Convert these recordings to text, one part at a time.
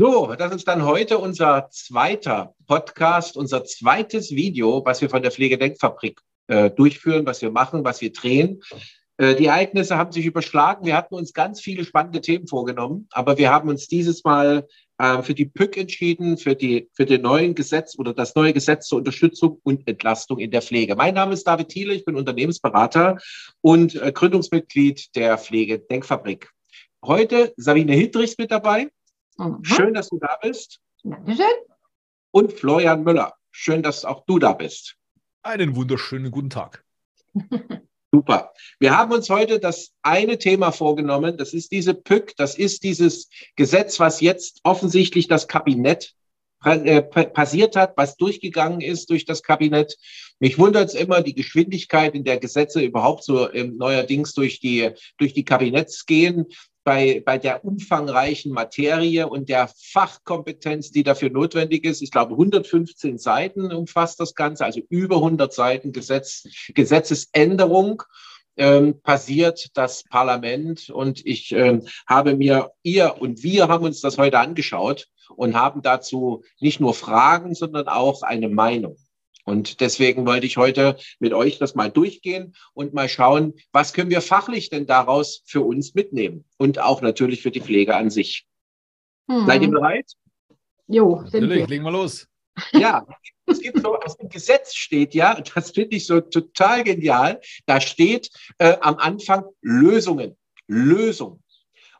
So, das ist dann heute unser zweiter Podcast, unser zweites Video, was wir von der Pflegedenkfabrik äh, durchführen, was wir machen, was wir drehen. Äh, die Ereignisse haben sich überschlagen. Wir hatten uns ganz viele spannende Themen vorgenommen, aber wir haben uns dieses Mal äh, für die PÜC entschieden, für, die, für den neuen Gesetz oder das neue Gesetz zur Unterstützung und Entlastung in der Pflege. Mein Name ist David Thiele, ich bin Unternehmensberater und äh, Gründungsmitglied der Pflegedenkfabrik. Heute Sabine Hildrichs mit dabei. Mhm. Schön, dass du da bist. Dankeschön. Und Florian Müller. Schön, dass auch du da bist. Einen wunderschönen guten Tag. Super. Wir haben uns heute das eine Thema vorgenommen. Das ist diese PÜC. Das ist dieses Gesetz, was jetzt offensichtlich das Kabinett äh, passiert hat, was durchgegangen ist durch das Kabinett. Mich wundert es immer, die Geschwindigkeit, in der Gesetze überhaupt so ähm, neuerdings durch die, durch die Kabinetts gehen bei, bei der umfangreichen Materie und der Fachkompetenz, die dafür notwendig ist. Ich glaube, 115 Seiten umfasst das Ganze, also über 100 Seiten Gesetz, Gesetzesänderung. Ähm, passiert das Parlament und ich ähm, habe mir, ihr und wir haben uns das heute angeschaut und haben dazu nicht nur Fragen, sondern auch eine Meinung. Und deswegen wollte ich heute mit euch das mal durchgehen und mal schauen, was können wir fachlich denn daraus für uns mitnehmen und auch natürlich für die Pflege an sich. Hm. Seid ihr bereit? Jo, sind natürlich, wir. legen wir los. Ja, es gibt so, aus dem Gesetz steht ja, das finde ich so total genial, da steht äh, am Anfang Lösungen. Lösungen.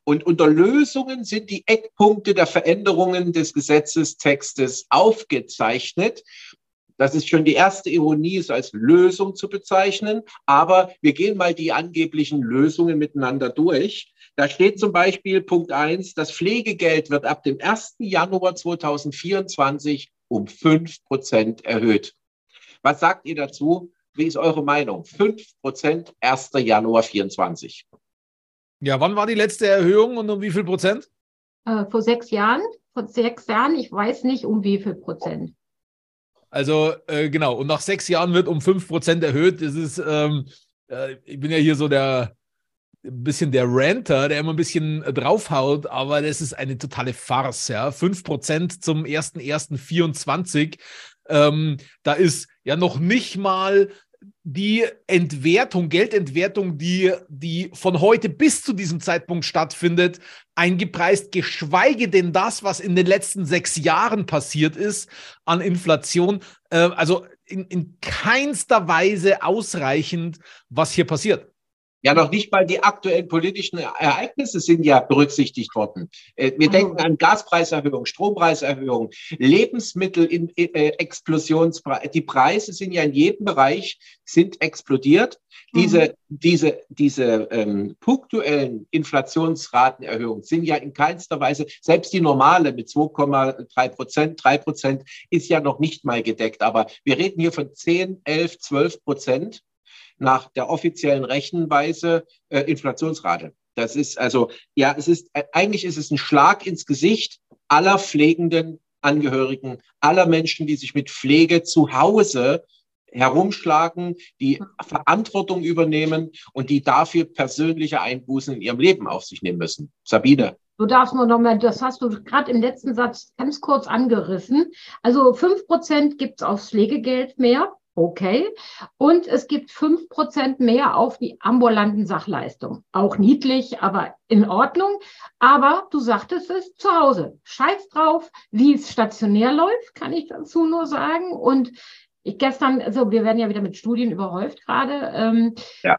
Und unter Lösungen sind die Eckpunkte der Veränderungen des Gesetzestextes aufgezeichnet. Das ist schon die erste Ironie, es als Lösung zu bezeichnen. Aber wir gehen mal die angeblichen Lösungen miteinander durch. Da steht zum Beispiel Punkt eins: das Pflegegeld wird ab dem 1. Januar 2024 um fünf Prozent erhöht. Was sagt ihr dazu? Wie ist eure Meinung? Fünf Prozent 1. Januar 2024. Ja, wann war die letzte Erhöhung und um wie viel Prozent? Äh, vor sechs Jahren. Vor sechs Jahren, ich weiß nicht um wie viel Prozent. Also äh, genau, und nach sechs Jahren wird um 5% erhöht. Das ist, ähm, äh, ich bin ja hier so der ein bisschen der Ranter, der immer ein bisschen draufhaut, aber das ist eine totale Farce, ja. 5% zum 1.1.24. Ähm, da ist ja noch nicht mal die Entwertung, Geldentwertung, die, die von heute bis zu diesem Zeitpunkt stattfindet, eingepreist, geschweige denn das, was in den letzten sechs Jahren passiert ist an Inflation. Äh, also in, in keinster Weise ausreichend, was hier passiert. Ja, noch nicht mal die aktuellen politischen Ereignisse sind ja berücksichtigt worden. Äh, wir denken an Gaspreiserhöhung, Strompreiserhöhung, Lebensmittelexplosionspreise. Äh, die Preise sind ja in jedem Bereich sind explodiert. Diese, mhm. diese, diese ähm, punktuellen Inflationsratenerhöhungen sind ja in keinster Weise, selbst die normale mit 2,3 Prozent, 3 Prozent ist ja noch nicht mal gedeckt. Aber wir reden hier von 10, 11, 12 Prozent nach der offiziellen Rechenweise äh, Inflationsrate. Das ist also, ja, es ist, äh, eigentlich ist es ein Schlag ins Gesicht aller pflegenden Angehörigen, aller Menschen, die sich mit Pflege zu Hause herumschlagen, die Verantwortung übernehmen und die dafür persönliche Einbußen in ihrem Leben auf sich nehmen müssen. Sabine. Du darfst nur noch mal, das hast du gerade im letzten Satz ganz kurz angerissen. Also fünf Prozent gibt es aufs Pflegegeld mehr. Okay. Und es gibt fünf Prozent mehr auf die ambulanten Sachleistungen. Auch niedlich, aber in Ordnung. Aber du sagtest es zu Hause. Scheiß drauf, wie es stationär läuft, kann ich dazu nur sagen. Und ich gestern, also wir werden ja wieder mit Studien überhäuft gerade. Ähm, ja.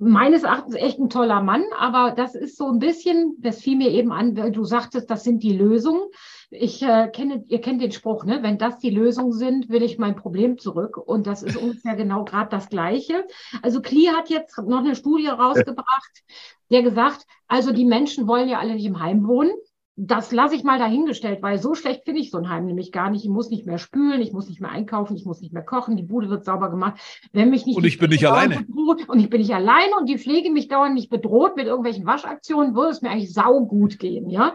Meines Erachtens echt ein toller Mann, aber das ist so ein bisschen, das fiel mir eben an, weil du sagtest, das sind die Lösungen. Ich äh, kenne, ihr kennt den Spruch, ne? Wenn das die Lösungen sind, will ich mein Problem zurück. Und das ist ungefähr genau gerade das Gleiche. Also Klee hat jetzt noch eine Studie rausgebracht, der gesagt, also die Menschen wollen ja alle nicht im Heim wohnen das lasse ich mal dahingestellt, weil so schlecht finde ich so ein Heim nämlich gar nicht. Ich muss nicht mehr spülen, ich muss nicht mehr einkaufen, ich muss nicht mehr kochen, die Bude wird sauber gemacht. Wenn mich nicht und ich bin nicht alleine. Bedroht, und ich bin nicht alleine und die Pflege mich dauernd nicht bedroht mit irgendwelchen Waschaktionen, würde es mir eigentlich saugut gehen, ja.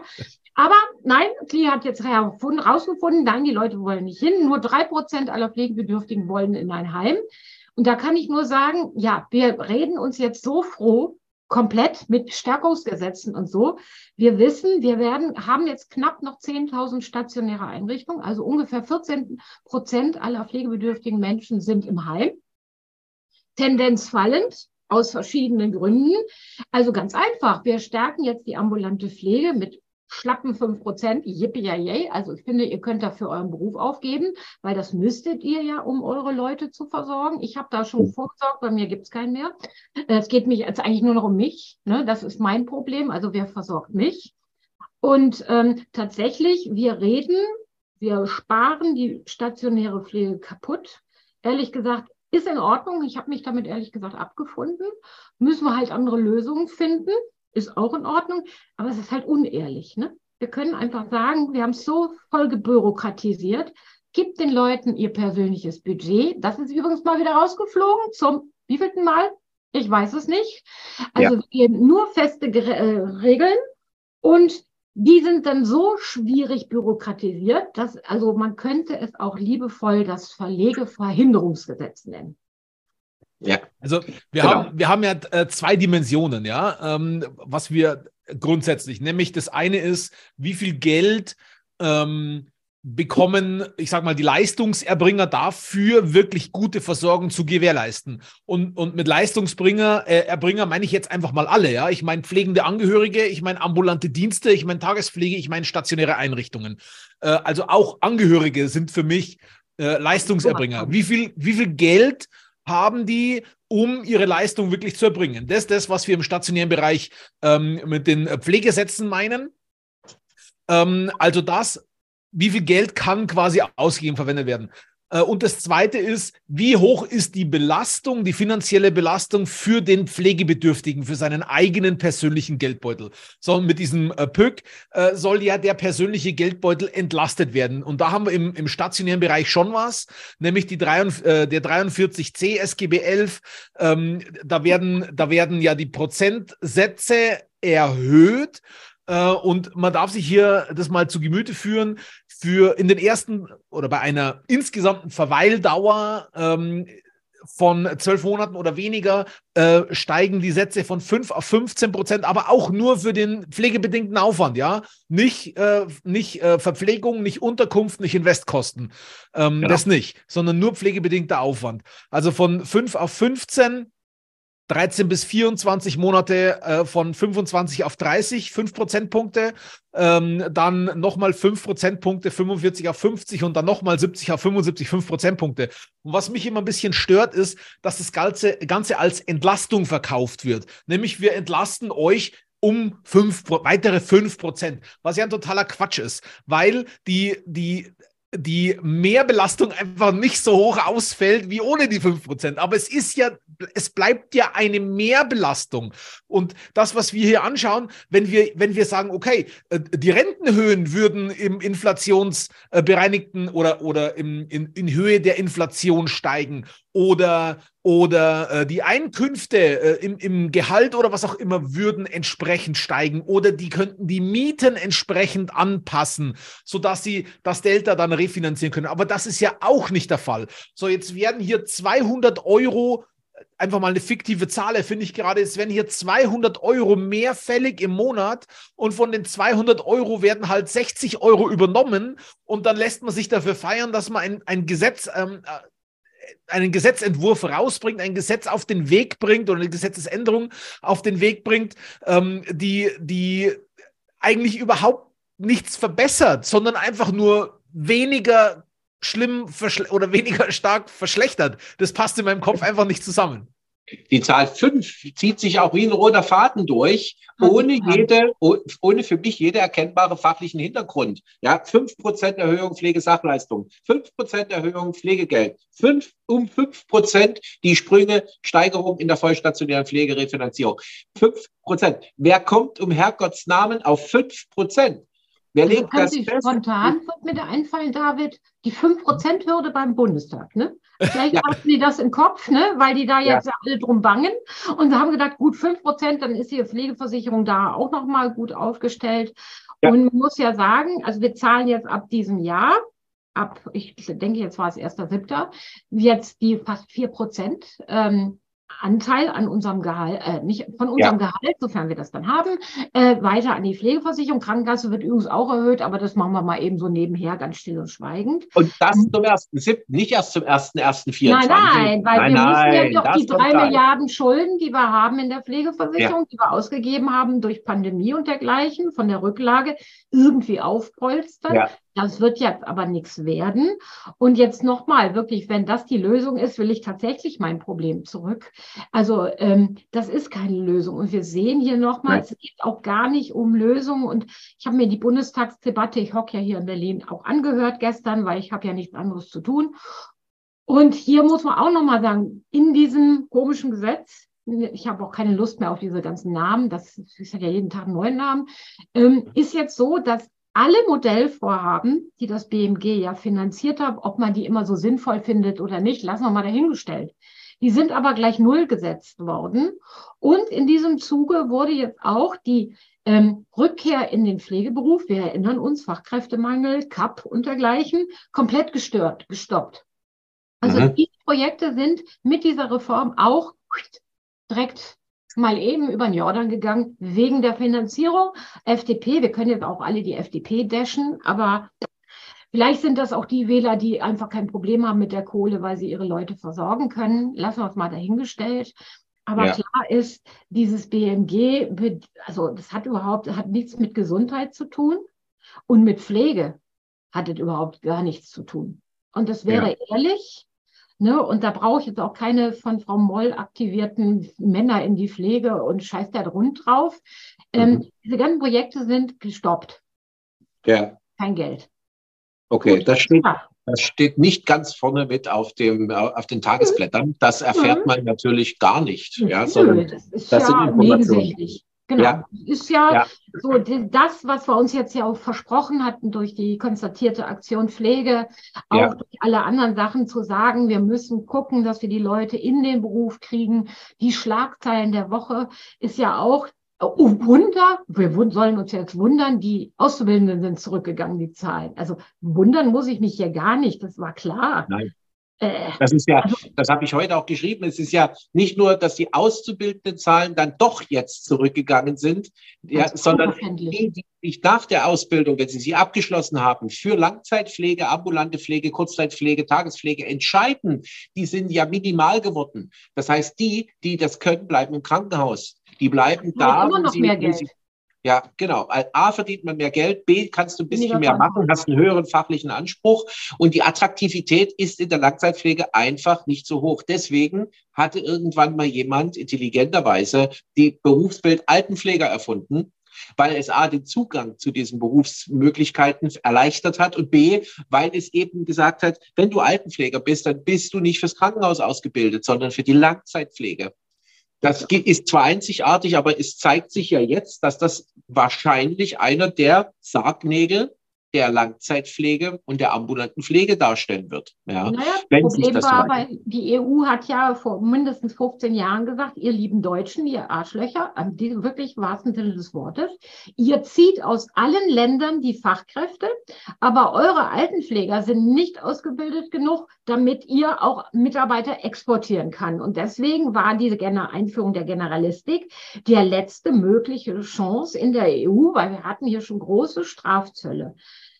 Aber nein, Klee hat jetzt herausgefunden, nein, die Leute wollen nicht hin. Nur drei Prozent aller Pflegebedürftigen wollen in ein Heim. Und da kann ich nur sagen, ja, wir reden uns jetzt so froh, komplett mit Stärkungsgesetzen und so. Wir wissen, wir werden, haben jetzt knapp noch 10.000 stationäre Einrichtungen, also ungefähr 14 Prozent aller pflegebedürftigen Menschen sind im Heim. Tendenz fallend aus verschiedenen Gründen. Also ganz einfach. Wir stärken jetzt die ambulante Pflege mit schlappen 5 Prozent, yippie Also ich finde, ihr könnt dafür euren Beruf aufgeben, weil das müsstet ihr ja, um eure Leute zu versorgen. Ich habe da schon vorgesorgt, bei mir gibt's keinen mehr. Es geht mich jetzt eigentlich nur noch um mich. Ne? Das ist mein Problem. Also wer versorgt mich? Und ähm, tatsächlich, wir reden, wir sparen die stationäre Pflege kaputt. Ehrlich gesagt, ist in Ordnung. Ich habe mich damit ehrlich gesagt abgefunden. Müssen wir halt andere Lösungen finden ist auch in Ordnung, aber es ist halt unehrlich. Ne? Wir können einfach sagen, wir haben es so voll gebürokratisiert, gibt den Leuten ihr persönliches Budget. Das ist übrigens mal wieder rausgeflogen zum wievielten Mal? Ich weiß es nicht. Also ja. wir geben nur feste äh, Regeln und die sind dann so schwierig bürokratisiert, dass also man könnte es auch liebevoll das Verlegeverhinderungsgesetz nennen. Ja. Also wir, genau. haben, wir haben ja äh, zwei Dimensionen, ja, ähm, was wir grundsätzlich, nämlich das eine ist, wie viel Geld ähm, bekommen, ich sag mal, die Leistungserbringer dafür, wirklich gute Versorgung zu gewährleisten. Und, und mit Leistungsbringer, äh, Erbringer meine ich jetzt einfach mal alle, ja. Ich meine pflegende Angehörige, ich meine ambulante Dienste, ich meine Tagespflege, ich meine stationäre Einrichtungen. Äh, also auch Angehörige sind für mich äh, Leistungserbringer. Wie viel, wie viel Geld haben die, um ihre Leistung wirklich zu erbringen. Das ist das, was wir im stationären Bereich ähm, mit den Pflegesätzen meinen. Ähm, also das, wie viel Geld kann quasi ausgegeben verwendet werden. Äh, und das Zweite ist, wie hoch ist die Belastung, die finanzielle Belastung für den Pflegebedürftigen, für seinen eigenen persönlichen Geldbeutel. So, mit diesem äh, PÖK äh, soll ja der persönliche Geldbeutel entlastet werden. Und da haben wir im, im stationären Bereich schon was, nämlich die 3, äh, der 43c SGB 11. Ähm, da, werden, da werden ja die Prozentsätze erhöht. Und man darf sich hier das mal zu Gemüte führen. Für in den ersten oder bei einer insgesamten Verweildauer ähm, von zwölf Monaten oder weniger äh, steigen die Sätze von 5 auf 15 Prozent, aber auch nur für den pflegebedingten Aufwand, ja. Nicht, äh, nicht äh, Verpflegung, nicht Unterkunft, nicht Investkosten. Ähm, genau. Das nicht, sondern nur pflegebedingter Aufwand. Also von 5 auf 15 13 bis 24 Monate äh, von 25 auf 30, 5 Prozentpunkte, ähm, dann nochmal 5 Prozentpunkte, 45 auf 50 und dann nochmal 70 auf 75, 5 Prozentpunkte. Und was mich immer ein bisschen stört, ist, dass das Ganze, Ganze als Entlastung verkauft wird. Nämlich wir entlasten euch um fünf, weitere 5 Prozent, was ja ein totaler Quatsch ist, weil die, die die Mehrbelastung einfach nicht so hoch ausfällt wie ohne die 5%. Aber es ist ja, es bleibt ja eine Mehrbelastung. Und das, was wir hier anschauen, wenn wir, wenn wir sagen, okay, äh, die Rentenhöhen würden im inflationsbereinigten oder, oder im, in, in Höhe der Inflation steigen oder, oder äh, die Einkünfte äh, im, im Gehalt oder was auch immer würden entsprechend steigen oder die könnten die Mieten entsprechend anpassen, sodass sie das Delta dann refinanzieren können. Aber das ist ja auch nicht der Fall. So, jetzt werden hier 200 Euro einfach mal eine fiktive Zahl, finde ich gerade, es werden hier 200 Euro mehr fällig im Monat und von den 200 Euro werden halt 60 Euro übernommen und dann lässt man sich dafür feiern, dass man ein, ein Gesetz ähm, einen Gesetzentwurf rausbringt, ein Gesetz auf den Weg bringt oder eine Gesetzesänderung auf den Weg bringt, ähm, die, die eigentlich überhaupt nichts verbessert, sondern einfach nur weniger schlimm oder weniger stark verschlechtert. Das passt in meinem Kopf einfach nicht zusammen. Die Zahl 5 zieht sich auch wie ein roter Faden durch, ohne jede, ohne für mich jede erkennbare fachlichen Hintergrund. Ja, 5% Erhöhung Pflegesachleistung, 5% Erhöhung Pflegegeld, 5, um 5% die Sprünge Steigerung in der vollstationären Pflegerefinanzierung. 5%. Wer kommt um Herrgotts Namen auf 5%? Wer also legt das fest? Spontan wird mir da einfallen, David, die 5%-Hürde beim Bundestag. Ne? Vielleicht ja. hatten die das im Kopf, ne? weil die da jetzt ja. alle drum bangen und haben gedacht, gut, 5%, dann ist die Pflegeversicherung da auch nochmal gut aufgestellt. Ja. Und man muss ja sagen, also wir zahlen jetzt ab diesem Jahr, ab, ich denke, jetzt war es 1.7., jetzt die fast 4%. Ähm, Anteil an unserem Gehalt, äh, nicht von unserem ja. Gehalt, sofern wir das dann haben, äh, weiter an die Pflegeversicherung. Krankenkasse wird übrigens auch erhöht, aber das machen wir mal eben so nebenher, ganz still und schweigend. Und das zum ersten siebten, nicht erst zum ersten ersten Nein, nein, weil nein, wir nein, müssen ja doch die drei Milliarden Schulden, die wir haben in der Pflegeversicherung, ja. die wir ausgegeben haben durch Pandemie und dergleichen, von der Rücklage irgendwie aufpolstern. Ja. Das wird jetzt aber nichts werden. Und jetzt nochmal, wirklich, wenn das die Lösung ist, will ich tatsächlich mein Problem zurück. Also ähm, das ist keine Lösung. Und wir sehen hier nochmal, es geht auch gar nicht um Lösungen. Und ich habe mir die Bundestagsdebatte, ich hocke ja hier in Berlin, auch angehört gestern, weil ich habe ja nichts anderes zu tun. Und hier muss man auch nochmal sagen, in diesem komischen Gesetz, ich habe auch keine Lust mehr auf diese ganzen Namen, das ist ja jeden Tag einen neuen Namen, ähm, ist jetzt so, dass alle Modellvorhaben, die das BMG ja finanziert hat, ob man die immer so sinnvoll findet oder nicht, lassen wir mal dahingestellt. Die sind aber gleich null gesetzt worden. Und in diesem Zuge wurde jetzt auch die ähm, Rückkehr in den Pflegeberuf, wir erinnern uns, Fachkräftemangel, CAP und dergleichen, komplett gestört, gestoppt. Also mhm. die Projekte sind mit dieser Reform auch direkt mal eben über den Jordan gegangen wegen der Finanzierung. FDP, wir können jetzt auch alle die FDP dashen, aber vielleicht sind das auch die Wähler, die einfach kein Problem haben mit der Kohle, weil sie ihre Leute versorgen können. Lassen wir es mal dahingestellt. Aber ja. klar ist, dieses BMG, also das hat überhaupt, hat nichts mit Gesundheit zu tun und mit Pflege hat es überhaupt gar nichts zu tun. Und das wäre ja. ehrlich, Ne? Und da brauche ich jetzt auch keine von Frau Moll aktivierten Männer in die Pflege und scheiß da rund drauf. Ähm, mhm. Diese ganzen Projekte sind gestoppt. Ja. Kein Geld. Okay, Gut. das steht, das steht nicht ganz vorne mit auf, dem, auf den Tagesblättern. Das erfährt mhm. man natürlich gar nicht. Ja, sondern das ist das ja nebensächlich. Genau. Ja. Ist ja, ja, so das, was wir uns jetzt ja auch versprochen hatten durch die konstatierte Aktion Pflege, auch ja. durch alle anderen Sachen zu sagen, wir müssen gucken, dass wir die Leute in den Beruf kriegen. Die Schlagzeilen der Woche ist ja auch, oh Wunder, wir sollen uns jetzt wundern, die Auszubildenden sind zurückgegangen, die Zahlen. Also wundern muss ich mich hier gar nicht, das war klar. Nein. Äh, das ist ja, also das habe ich heute auch geschrieben. Es ist ja nicht nur, dass die auszubildenden Zahlen dann doch jetzt zurückgegangen sind, ja, sondern die, die sich nach der Ausbildung, wenn sie sie abgeschlossen haben, für Langzeitpflege, ambulante Pflege, Kurzzeitpflege, Tagespflege entscheiden, die sind ja minimal geworden. Das heißt, die, die das können, bleiben im Krankenhaus. Die bleiben da. Noch sie, Geld. Sie, ja, genau. A verdient man mehr Geld, B kannst du ein bisschen mehr machen, hast einen höheren fachlichen Anspruch und die Attraktivität ist in der Langzeitpflege einfach nicht so hoch. Deswegen hatte irgendwann mal jemand intelligenterweise die Berufsbild Altenpfleger erfunden, weil es A, den Zugang zu diesen Berufsmöglichkeiten erleichtert hat und B, weil es eben gesagt hat, wenn du Altenpfleger bist, dann bist du nicht fürs Krankenhaus ausgebildet, sondern für die Langzeitpflege. Das ist zwar einzigartig, aber es zeigt sich ja jetzt, dass das wahrscheinlich einer der Sargnägel der Langzeitpflege und der ambulanten Pflege darstellen wird. Ja, naja, wenn Problem das war, aber die EU hat ja vor mindestens 15 Jahren gesagt, ihr lieben Deutschen, ihr Arschlöcher, wirklich wahrsten Sinne des Wortes, ihr zieht aus allen Ländern die Fachkräfte, aber eure Altenpfleger sind nicht ausgebildet genug, damit ihr auch Mitarbeiter exportieren kann. Und deswegen war diese Einführung der Generalistik der letzte mögliche Chance in der EU, weil wir hatten hier schon große Strafzölle.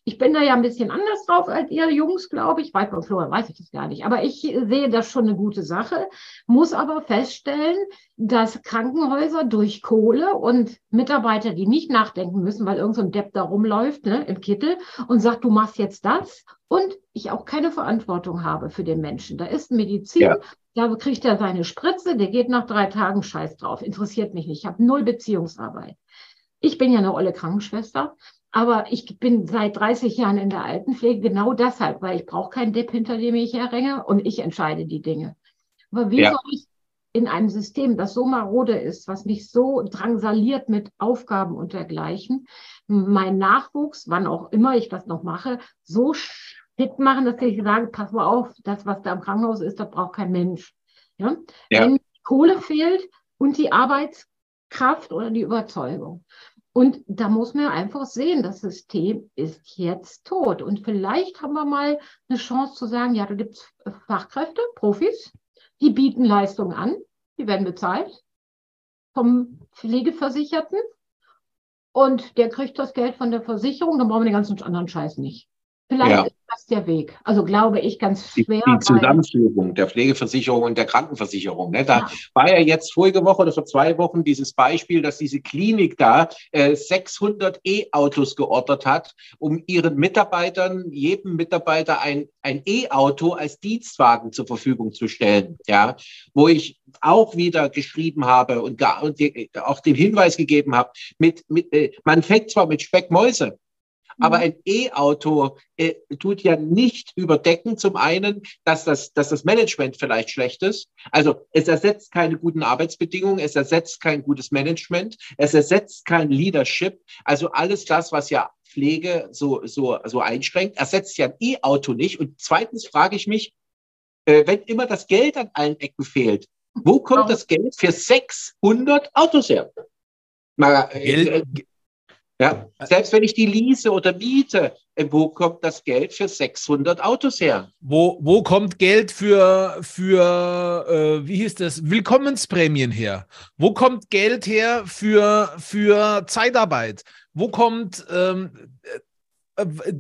Ich bin da ja ein bisschen anders drauf als ihr Jungs, glaube ich. Bei Florian weiß ich das gar nicht. Aber ich sehe das schon eine gute Sache, muss aber feststellen, dass Krankenhäuser durch Kohle und Mitarbeiter, die nicht nachdenken müssen, weil irgendein so Depp da rumläuft ne, im Kittel und sagt, du machst jetzt das und ich auch keine Verantwortung habe für den Menschen. Da ist Medizin, ja. da kriegt er seine Spritze, der geht nach drei Tagen Scheiß drauf. Interessiert mich nicht. Ich habe null Beziehungsarbeit. Ich bin ja eine olle Krankenschwester. Aber ich bin seit 30 Jahren in der Altenpflege genau deshalb, weil ich brauche keinen Depp, hinter dem ich herrenne und ich entscheide die Dinge. Aber wie ja. soll ich in einem System, das so marode ist, was mich so drangsaliert mit Aufgaben und dergleichen, mein Nachwuchs, wann auch immer ich das noch mache, so fit machen, dass ich sage, pass mal auf, das, was da im Krankenhaus ist, das braucht kein Mensch. Ja? ja. Wenn Kohle fehlt und die Arbeitskraft oder die Überzeugung. Und da muss man einfach sehen, das System ist jetzt tot. Und vielleicht haben wir mal eine Chance zu sagen, ja, da gibt es Fachkräfte, Profis, die bieten Leistungen an. die werden bezahlt vom Pflegeversicherten und der kriegt das Geld von der Versicherung, dann brauchen wir den ganzen anderen Scheiß nicht. Vielleicht ja. ist das der Weg. Also glaube ich ganz schwer. Die, die Zusammenführung der Pflegeversicherung und der Krankenversicherung. Ne? Da ja. war ja jetzt vorige Woche oder vor zwei Wochen dieses Beispiel, dass diese Klinik da äh, 600 E-Autos geordert hat, um ihren Mitarbeitern, jedem Mitarbeiter ein, ein E-Auto als Dienstwagen zur Verfügung zu stellen. Ja, wo ich auch wieder geschrieben habe und, gar, und die, auch den Hinweis gegeben habe, mit, mit, äh, man fängt zwar mit Speckmäuse, aber ein E-Auto äh, tut ja nicht überdecken, zum einen, dass das, dass das Management vielleicht schlecht ist. Also es ersetzt keine guten Arbeitsbedingungen, es ersetzt kein gutes Management, es ersetzt kein Leadership. Also alles das, was ja Pflege so, so, so einschränkt, ersetzt ja ein E-Auto nicht. Und zweitens frage ich mich, äh, wenn immer das Geld an allen Ecken fehlt, wo kommt das Geld für 600 Autos her? Mal, äh, Geld, äh, ja, selbst wenn ich die lease oder miete, äh, wo kommt das Geld für 600 Autos her? Wo, wo kommt Geld für, für äh, wie hieß das, Willkommensprämien her? Wo kommt Geld her für, für Zeitarbeit? Wo kommt, ähm, äh, äh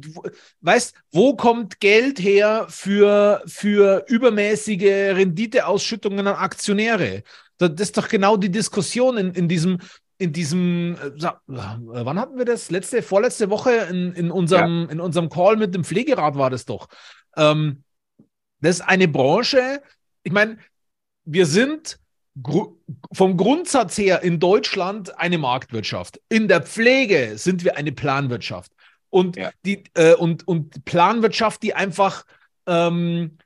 weißt, wo kommt Geld her für, für übermäßige Renditeausschüttungen an Aktionäre? Das ist doch genau die Diskussion in, in diesem in diesem, äh, wann hatten wir das? Letzte, vorletzte Woche in, in, unserem, ja. in unserem Call mit dem Pflegerat war das doch. Ähm, das ist eine Branche, ich meine, wir sind gru vom Grundsatz her in Deutschland eine Marktwirtschaft. In der Pflege sind wir eine Planwirtschaft. Und, ja. die, äh, und, und Planwirtschaft, die einfach ähm,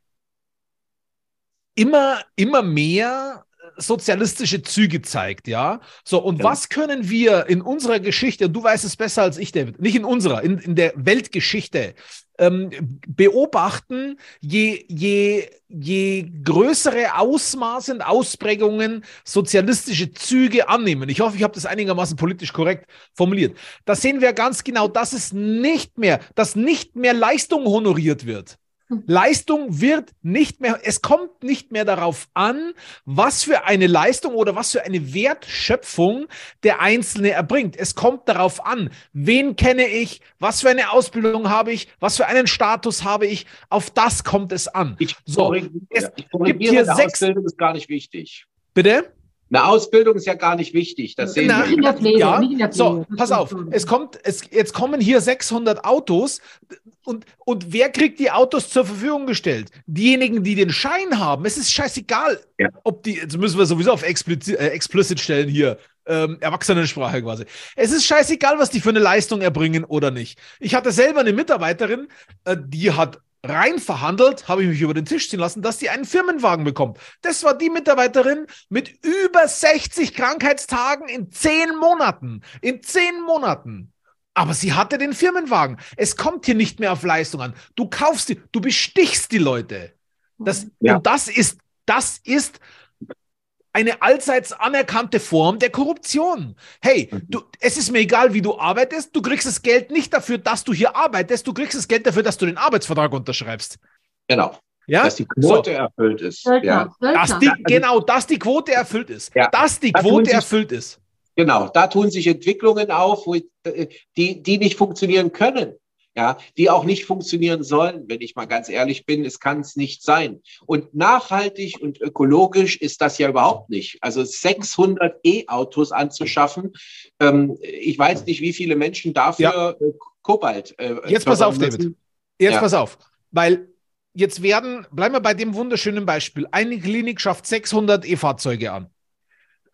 immer, immer mehr sozialistische Züge zeigt, ja. So, und ja. was können wir in unserer Geschichte, du weißt es besser als ich, David, nicht in unserer, in, in der Weltgeschichte, ähm, beobachten, je, je, je größere Ausmaße und Ausprägungen sozialistische Züge annehmen. Ich hoffe, ich habe das einigermaßen politisch korrekt formuliert. Da sehen wir ganz genau, dass es nicht mehr, dass nicht mehr Leistung honoriert wird. Leistung wird nicht mehr, es kommt nicht mehr darauf an, was für eine Leistung oder was für eine Wertschöpfung der Einzelne erbringt. Es kommt darauf an, wen kenne ich, was für eine Ausbildung habe ich, was für einen Status habe ich. Auf das kommt es an. Ich so, es ich gibt hier sechs. Ausbildung ist gar nicht wichtig. Bitte? Eine Ausbildung ist ja gar nicht wichtig. Das sehen Na, wir. Pflege, ja, so, pass auf. Es kommt, es, jetzt kommen hier 600 Autos und, und wer kriegt die Autos zur Verfügung gestellt? Diejenigen, die den Schein haben. Es ist scheißegal, ja. ob die, jetzt müssen wir sowieso auf explicit, äh, explicit stellen hier, ähm, Erwachsenensprache quasi. Es ist scheißegal, was die für eine Leistung erbringen oder nicht. Ich hatte selber eine Mitarbeiterin, äh, die hat rein verhandelt, habe ich mich über den Tisch ziehen lassen, dass die einen Firmenwagen bekommt. Das war die Mitarbeiterin mit über 60 Krankheitstagen in zehn Monaten. In zehn Monaten. Aber sie hatte den Firmenwagen. Es kommt hier nicht mehr auf Leistung an. Du kaufst die, du bestichst die Leute. Das, ja. Und das ist, das ist eine allseits anerkannte Form der Korruption. Hey, mhm. du, es ist mir egal, wie du arbeitest, du kriegst das Geld nicht dafür, dass du hier arbeitest, du kriegst das Geld dafür, dass du den Arbeitsvertrag unterschreibst. Genau. Ja? Dass die Quote so. erfüllt ist. Ja. Dass die, genau, dass die Quote erfüllt ist. Ja. Dass die Quote erfüllt ist. Genau, da tun sich Entwicklungen auf, wo, äh, die, die nicht funktionieren können ja, die auch nicht funktionieren sollen, wenn ich mal ganz ehrlich bin. Es kann es nicht sein. Und nachhaltig und ökologisch ist das ja überhaupt nicht. Also 600 E-Autos anzuschaffen, ähm, ich weiß nicht, wie viele Menschen dafür ja. Äh, Kobalt. Äh, jetzt pass auf, müssen. David. Jetzt ja. pass auf, weil jetzt werden, bleiben wir bei dem wunderschönen Beispiel. Eine Klinik schafft 600 E-Fahrzeuge an.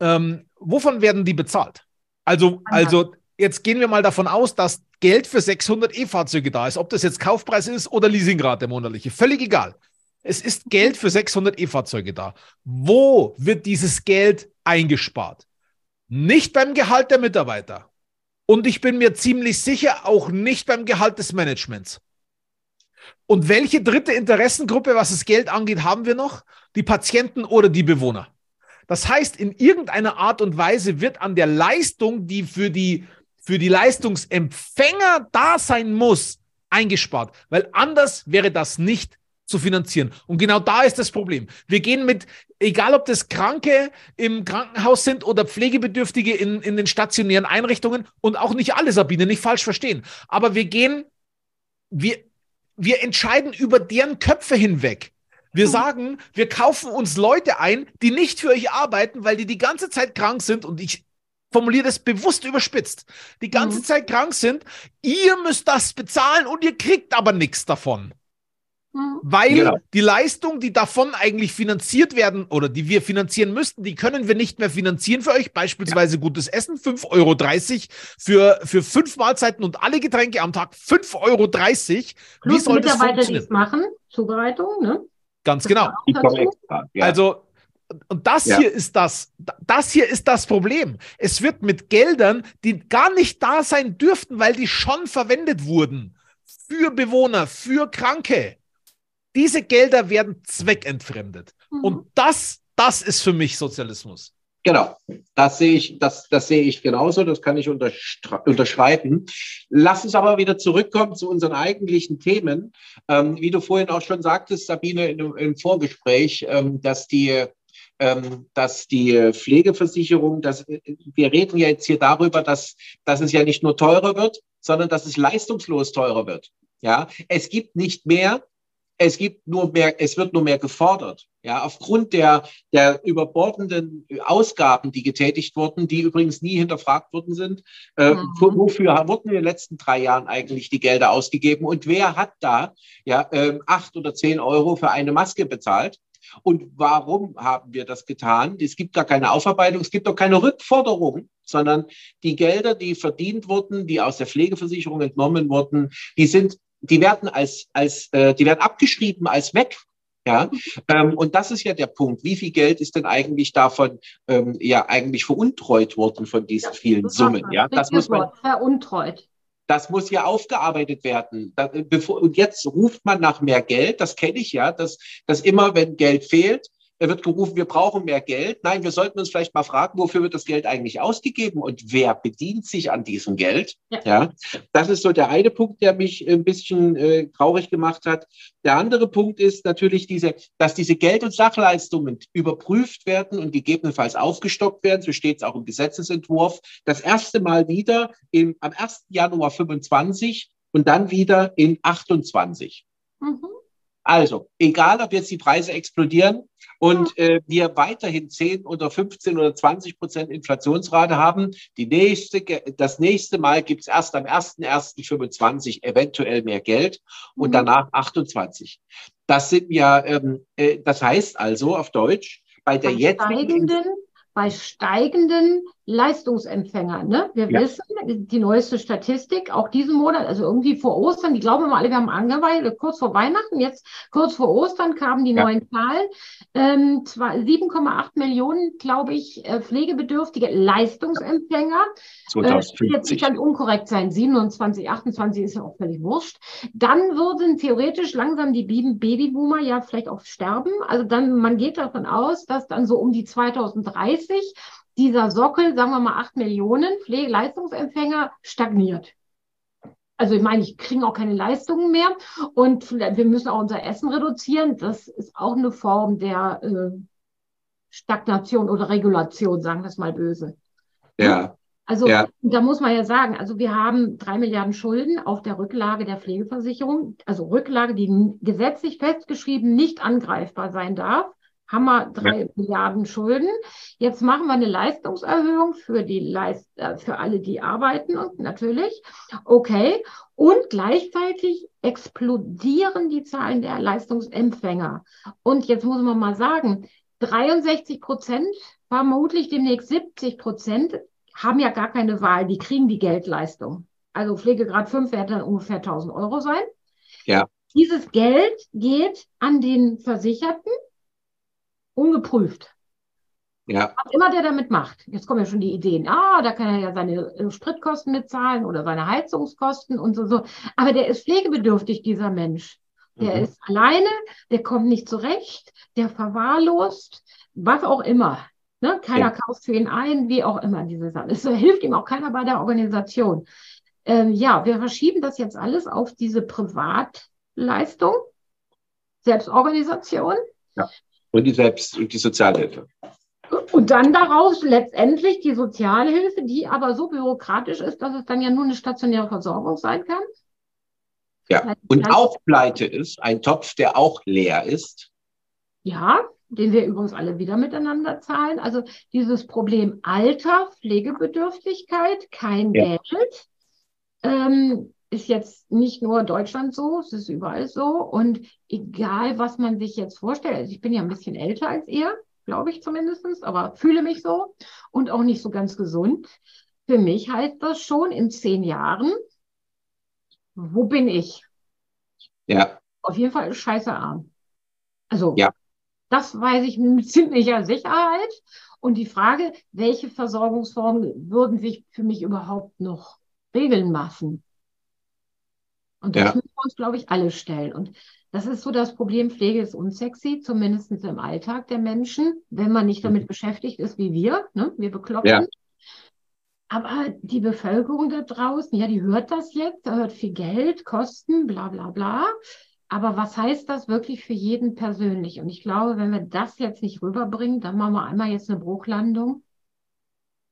Ähm, wovon werden die bezahlt? Also, also jetzt gehen wir mal davon aus, dass Geld für 600 E-Fahrzeuge da ist. Ob das jetzt Kaufpreis ist oder Leasingrate monatliche, völlig egal. Es ist Geld für 600 E-Fahrzeuge da. Wo wird dieses Geld eingespart? Nicht beim Gehalt der Mitarbeiter. Und ich bin mir ziemlich sicher auch nicht beim Gehalt des Managements. Und welche dritte Interessengruppe, was das Geld angeht, haben wir noch? Die Patienten oder die Bewohner. Das heißt, in irgendeiner Art und Weise wird an der Leistung, die für die für die Leistungsempfänger da sein muss, eingespart, weil anders wäre das nicht zu finanzieren. Und genau da ist das Problem. Wir gehen mit, egal ob das Kranke im Krankenhaus sind oder Pflegebedürftige in, in den stationären Einrichtungen und auch nicht alle, Sabine, nicht falsch verstehen. Aber wir gehen, wir, wir entscheiden über deren Köpfe hinweg. Wir sagen, wir kaufen uns Leute ein, die nicht für euch arbeiten, weil die die ganze Zeit krank sind und ich formuliere das bewusst überspitzt, die ganze mhm. Zeit krank sind. Ihr müsst das bezahlen und ihr kriegt aber nichts davon. Mhm. Weil genau. die Leistung, die davon eigentlich finanziert werden oder die wir finanzieren müssten, die können wir nicht mehr finanzieren für euch. Beispielsweise ja. gutes Essen, 5,30 Euro für, für fünf Mahlzeiten und alle Getränke am Tag, 5,30 Euro. Wie soll Mitarbeiter, das die es machen, Zubereitung, ne? Ganz genau. Also, und das ja. hier ist das, das hier ist das Problem. Es wird mit Geldern, die gar nicht da sein dürften, weil die schon verwendet wurden für Bewohner, für Kranke. Diese Gelder werden zweckentfremdet. Mhm. Und das, das ist für mich Sozialismus. Genau, das sehe ich, das, das sehe ich genauso, das kann ich unterschreiben. Lass uns aber wieder zurückkommen zu unseren eigentlichen Themen. Ähm, wie du vorhin auch schon sagtest, Sabine, im, im Vorgespräch, ähm, dass die dass die Pflegeversicherung, dass, wir reden ja jetzt hier darüber, dass, dass es ja nicht nur teurer wird, sondern dass es leistungslos teurer wird. Ja, es gibt nicht mehr es gibt nur mehr, es wird nur mehr gefordert. Ja, aufgrund der, der überbordenden Ausgaben, die getätigt wurden, die übrigens nie hinterfragt worden sind. Äh, mhm. Wofür wurden in den letzten drei Jahren eigentlich die Gelder ausgegeben? Und wer hat da ja äh, acht oder zehn Euro für eine Maske bezahlt? Und warum haben wir das getan? Es gibt gar keine Aufarbeitung, es gibt auch keine Rückforderung, sondern die Gelder, die verdient wurden, die aus der Pflegeversicherung entnommen wurden, die sind die werden als, als äh, die werden abgeschrieben als weg. Ja, ähm, und das ist ja der Punkt. Wie viel Geld ist denn eigentlich davon ähm, ja eigentlich veruntreut worden von diesen vielen Summen? Ja, das muss man veruntreut. Das muss ja aufgearbeitet werden. Bevor, und jetzt ruft man nach mehr Geld. Das kenne ich ja, dass, dass immer, wenn Geld fehlt, wird gerufen, wir brauchen mehr Geld. Nein, wir sollten uns vielleicht mal fragen, wofür wird das Geld eigentlich ausgegeben und wer bedient sich an diesem Geld? Ja, ja das ist so der eine Punkt, der mich ein bisschen äh, traurig gemacht hat. Der andere Punkt ist natürlich diese, dass diese Geld- und Sachleistungen überprüft werden und gegebenenfalls aufgestockt werden. So steht es auch im Gesetzesentwurf. Das erste Mal wieder im, am 1. Januar 25 und dann wieder in 28. Mhm. Also, egal, ob jetzt die Preise explodieren und äh, wir weiterhin 10 oder 15 oder 20 Prozent Inflationsrate haben, die nächste, das nächste Mal gibt es erst am 1.1.25 eventuell mehr Geld und mhm. danach 28. Das sind ja, ähm, äh, das heißt also auf Deutsch, bei der jetzigen bei steigenden Leistungsempfängern. Ne? Wir ja. wissen, die neueste Statistik, auch diesen Monat, also irgendwie vor Ostern, die glauben immer alle, wir haben angeweilt, kurz vor Weihnachten, jetzt kurz vor Ostern kamen die ja. neuen Zahlen. Ähm, 7,8 Millionen, glaube ich, äh, pflegebedürftige Leistungsempfänger. 2050. Äh, jetzt nicht ganz unkorrekt sein, 27, 28 ist ja auch völlig wurscht. Dann würden theoretisch langsam die Babyboomer ja vielleicht auch sterben. Also dann, man geht davon aus, dass dann so um die 2030 dieser Sockel, sagen wir mal acht Millionen Pflegeleistungsempfänger, stagniert. Also ich meine, ich kriege auch keine Leistungen mehr und wir müssen auch unser Essen reduzieren. Das ist auch eine Form der äh, Stagnation oder Regulation, sagen wir es mal böse. Ja. Also ja. da muss man ja sagen, also wir haben drei Milliarden Schulden auf der Rücklage der Pflegeversicherung, also Rücklage, die gesetzlich festgeschrieben nicht angreifbar sein darf haben wir drei ja. Milliarden Schulden. Jetzt machen wir eine Leistungserhöhung für die Leist äh, für alle, die arbeiten und natürlich. Okay. Und gleichzeitig explodieren die Zahlen der Leistungsempfänger. Und jetzt muss man mal sagen, 63 Prozent, vermutlich demnächst 70 Prozent, haben ja gar keine Wahl. Die kriegen die Geldleistung. Also Pflegegrad 5 wird dann ungefähr 1000 Euro sein. Ja. Dieses Geld geht an den Versicherten ungeprüft. Ja. Was immer der damit macht. Jetzt kommen ja schon die Ideen. Ah, da kann er ja seine äh, Spritkosten mitzahlen oder seine Heizungskosten und so, so. Aber der ist pflegebedürftig, dieser Mensch. Der mhm. ist alleine, der kommt nicht zurecht, der verwahrlost, was auch immer. Ne? Keiner ja. kauft für ihn ein, wie auch immer diese Sache. Es hilft ihm auch keiner bei der Organisation. Ähm, ja, wir verschieben das jetzt alles auf diese Privatleistung Selbstorganisation. Ja. Und die Selbst- und die Sozialhilfe. Und dann daraus letztendlich die Sozialhilfe, die aber so bürokratisch ist, dass es dann ja nur eine stationäre Versorgung sein kann. Ja, und auch pleite ist, ein Topf, der auch leer ist. Ja, den wir übrigens alle wieder miteinander zahlen. Also dieses Problem Alter, Pflegebedürftigkeit, kein ja. Geld, ähm, ist jetzt nicht nur Deutschland so, es ist überall so. Und egal, was man sich jetzt vorstellt, also ich bin ja ein bisschen älter als ihr, glaube ich zumindest, aber fühle mich so und auch nicht so ganz gesund. Für mich heißt das schon in zehn Jahren, wo bin ich? Ja. Auf jeden Fall scheiße arm. Also, ja. das weiß ich mit ziemlicher Sicherheit. Und die Frage, welche Versorgungsformen würden sich für mich überhaupt noch regeln lassen? Und das ja. müssen wir uns, glaube ich, alle stellen. Und das ist so das Problem, Pflege ist unsexy, zumindest im Alltag der Menschen, wenn man nicht damit mhm. beschäftigt ist wie wir, ne? wir bekloppen. Ja. Aber die Bevölkerung da draußen, ja, die hört das jetzt, da hört viel Geld, Kosten, bla bla bla. Aber was heißt das wirklich für jeden persönlich? Und ich glaube, wenn wir das jetzt nicht rüberbringen, dann machen wir einmal jetzt eine Bruchlandung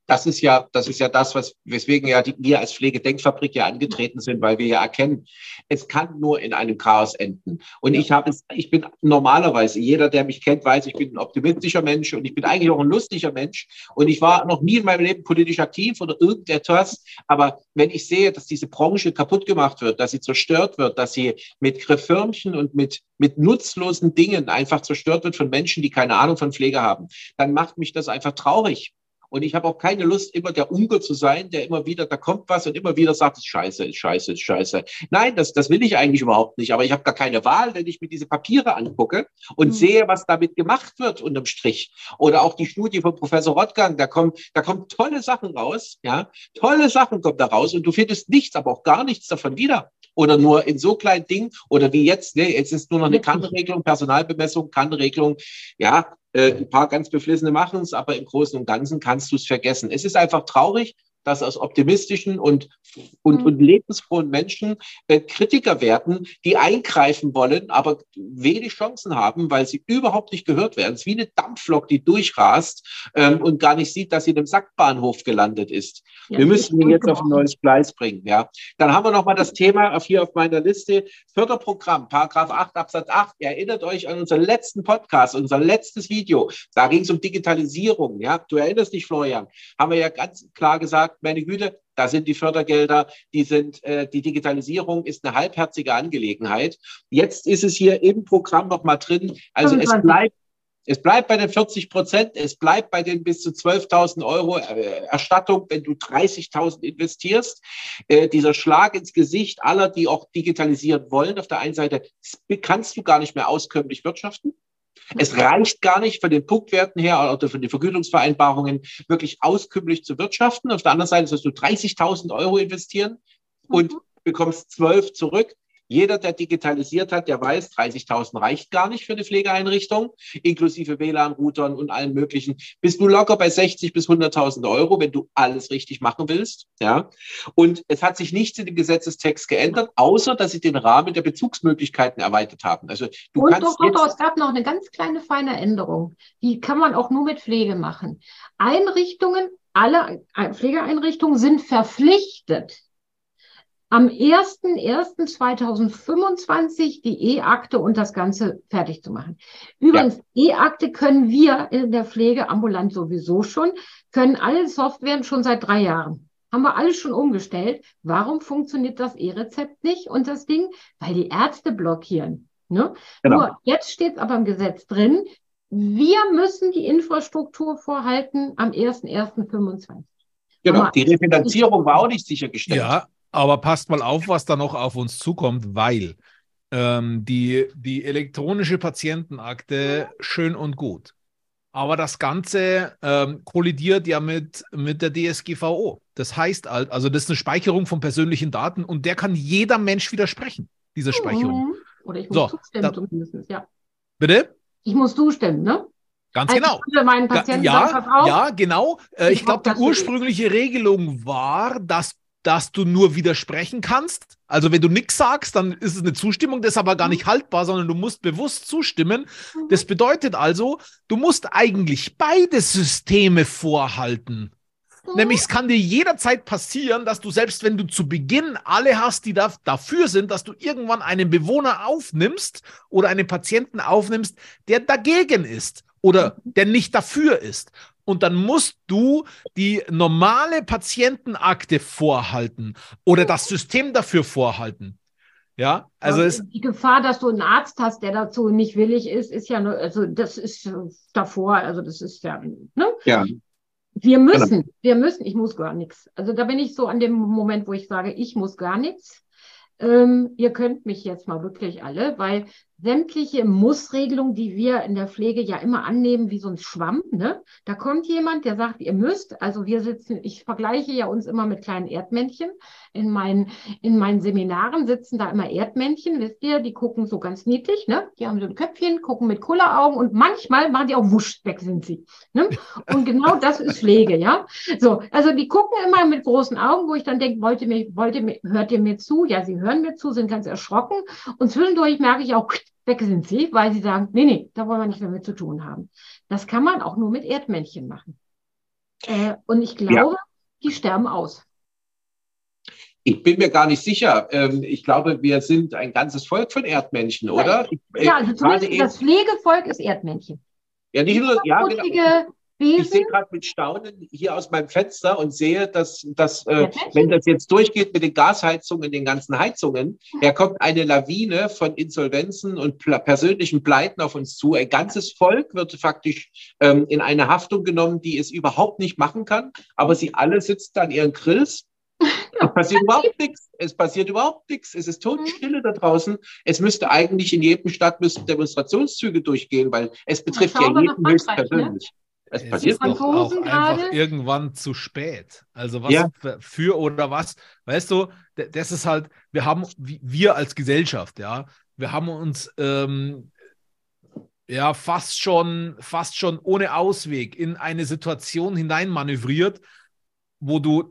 das ist ja, das ist ja das, was, weswegen ja die, wir als Pflegedenkfabrik ja angetreten sind, weil wir ja erkennen, es kann nur in einem Chaos enden. Und ich habe es, ich bin normalerweise, jeder, der mich kennt, weiß, ich bin ein optimistischer Mensch und ich bin eigentlich auch ein lustiger Mensch. Und ich war noch nie in meinem Leben politisch aktiv oder irgendetwas. Aber wenn ich sehe, dass diese Branche kaputt gemacht wird, dass sie zerstört wird, dass sie mit Refirmchen und mit, mit nutzlosen Dingen einfach zerstört wird von Menschen, die keine Ahnung von Pflege haben, dann macht mich das einfach traurig. Und ich habe auch keine Lust, immer der Unge zu sein, der immer wieder, da kommt was und immer wieder sagt, es ist scheiße, ist scheiße, ist scheiße. Nein, das, das will ich eigentlich überhaupt nicht. Aber ich habe gar keine Wahl, wenn ich mir diese Papiere angucke und mhm. sehe, was damit gemacht wird unterm Strich. Oder auch die Studie von Professor Rottgang, da kommen, da kommen tolle Sachen raus, ja. Tolle Sachen kommen da raus und du findest nichts, aber auch gar nichts davon wieder oder nur in so kleinen Dingen oder wie jetzt, ne, jetzt ist nur noch eine Kannregelung, Personalbemessung, Kannregelung, ja, äh, ein paar ganz Beflissene machen es, aber im Großen und Ganzen kannst du es vergessen. Es ist einfach traurig, dass aus optimistischen und, und, mhm. und lebensfrohen Menschen äh, Kritiker werden, die eingreifen wollen, aber wenig Chancen haben, weil sie überhaupt nicht gehört werden. Es ist wie eine Dampflok, die durchrast ähm, und gar nicht sieht, dass sie in einem Sackbahnhof gelandet ist. Ja, wir müssen ihn jetzt auf ein neues Gleis bringen. Ja. Dann haben wir nochmal das Thema auf hier auf meiner Liste, Förderprogramm, Paragraph 8 Absatz 8. Ihr erinnert euch an unseren letzten Podcast, unser letztes Video. Da ging es um Digitalisierung. Ja. Du erinnerst dich, Florian, haben wir ja ganz klar gesagt, sagt, meine Güte, da sind die Fördergelder, die sind, äh, die Digitalisierung ist eine halbherzige Angelegenheit. Jetzt ist es hier im Programm nochmal drin. Also 25. es bleibt es bleibt bei den 40 Prozent, es bleibt bei den bis zu 12.000 Euro äh, Erstattung, wenn du 30.000 investierst. Äh, dieser Schlag ins Gesicht aller, die auch digitalisieren wollen, auf der einen Seite kannst du gar nicht mehr auskömmlich wirtschaften. Es reicht gar nicht von den Punktwerten her oder von den Vergütungsvereinbarungen wirklich auskünftig zu wirtschaften. Auf der anderen Seite sollst du 30.000 Euro investieren und mhm. bekommst 12 zurück. Jeder, der digitalisiert hat, der weiß, 30.000 reicht gar nicht für eine Pflegeeinrichtung, inklusive WLAN-Routern und allem Möglichen. Bist du locker bei 60 bis 100.000 Euro, wenn du alles richtig machen willst. Ja. Und es hat sich nichts in dem Gesetzestext geändert, außer dass sie den Rahmen der Bezugsmöglichkeiten erweitert haben. Also du und kannst doch, doch, doch, es gab noch eine ganz kleine feine Änderung. Die kann man auch nur mit Pflege machen. Einrichtungen, alle Pflegeeinrichtungen sind verpflichtet, am 01.01.2025 die E-Akte und das Ganze fertig zu machen. Übrigens, ja. E-Akte können wir in der Pflege ambulant sowieso schon, können alle Softwaren schon seit drei Jahren. Haben wir alles schon umgestellt. Warum funktioniert das E-Rezept nicht und das Ding? Weil die Ärzte blockieren. Ne? Genau. Nur jetzt steht es aber im Gesetz drin, wir müssen die Infrastruktur vorhalten am 01.01.25. Genau, die Refinanzierung war auch nicht sichergestellt. Ja, aber passt mal auf, was da noch auf uns zukommt, weil ähm, die, die elektronische Patientenakte schön und gut. Aber das Ganze ähm, kollidiert ja mit, mit der DSGVO. Das heißt halt, also das ist eine Speicherung von persönlichen Daten und der kann jeder Mensch widersprechen, diese Speicherung. Mhm. Oder ich muss so, zustimmen da, zumindest, ja. Bitte? Ich muss zustimmen, ne? Ganz also genau. Ich meinen Patienten ja, sagen, ja, genau. Äh, ich, ich glaube, die ursprüngliche Regelung war, dass dass du nur widersprechen kannst. Also wenn du nichts sagst, dann ist es eine Zustimmung, das ist aber gar nicht haltbar, sondern du musst bewusst zustimmen. Das bedeutet also, du musst eigentlich beide Systeme vorhalten. Nämlich es kann dir jederzeit passieren, dass du selbst wenn du zu Beginn alle hast, die da, dafür sind, dass du irgendwann einen Bewohner aufnimmst oder einen Patienten aufnimmst, der dagegen ist oder der nicht dafür ist. Und dann musst du die normale Patientenakte vorhalten oder das System dafür vorhalten. Ja, also es, die Gefahr, dass du einen Arzt hast, der dazu nicht willig ist, ist ja nur, also das ist davor, also das ist ja, ne? Ja. Wir müssen, wir müssen, ich muss gar nichts. Also da bin ich so an dem Moment, wo ich sage, ich muss gar nichts. Ähm, ihr könnt mich jetzt mal wirklich alle, weil sämtliche Mussregelungen, die wir in der Pflege ja immer annehmen, wie so ein Schwamm, ne? Da kommt jemand, der sagt, ihr müsst, also wir sitzen, ich vergleiche ja uns immer mit kleinen Erdmännchen. In meinen, in meinen Seminaren sitzen da immer Erdmännchen, wisst ihr, die gucken so ganz niedlich, ne? Die haben so ein Köpfchen, gucken mit Kulleraugen und manchmal machen die auch wusch, weg sind sie. Ne? Und genau das ist Pflege, ja? So, also die gucken immer mit großen Augen, wo ich dann denke, wollt ihr mir, wollt ihr mir, hört ihr mir zu? Ja, sie hören mir zu, sind ganz erschrocken. Und zwischendurch merke ich auch, weg sind sie, weil sie sagen, nee, nee, da wollen wir nicht mehr mit zu tun haben. Das kann man auch nur mit Erdmännchen machen. Äh, und ich glaube, die sterben aus. Ich bin mir gar nicht sicher. Ähm, Ich glaube, wir sind ein ganzes Volk von Erdmännchen, oder? Äh, Ja, also gerade zumindest das Pflegevolk ist Erdmännchen. ja, nicht nur, ja, genau. Mutige Ich sehe gerade mit Staunen hier aus meinem Fenster und sehe, dass, dass äh, wenn das jetzt durchgeht mit den Gasheizungen, den ganzen Heizungen, da kommt eine Lawine von Insolvenzen und persönlichen Pleiten auf uns zu. Ein ganzes Volk wird faktisch ähm, in eine Haftung genommen, die es überhaupt nicht machen kann, aber sie alle sitzen an ihren Grills. Es passiert überhaupt nichts. Es passiert überhaupt nichts. Es ist Totenstille da draußen. Es müsste eigentlich in jedem Stadt müssten Demonstrationszüge durchgehen, weil es betrifft ja jeden höchst Frankreich, ne? Es Es passiert ist auch einfach irgendwann zu spät. Also was Ja. für- oder was, weißt du, das ist halt, wir haben, wir als Gesellschaft, ja, wir haben uns ähm, ja fast schon, fast schon ohne Ausweg in eine Situation hineinmanövriert, wo du,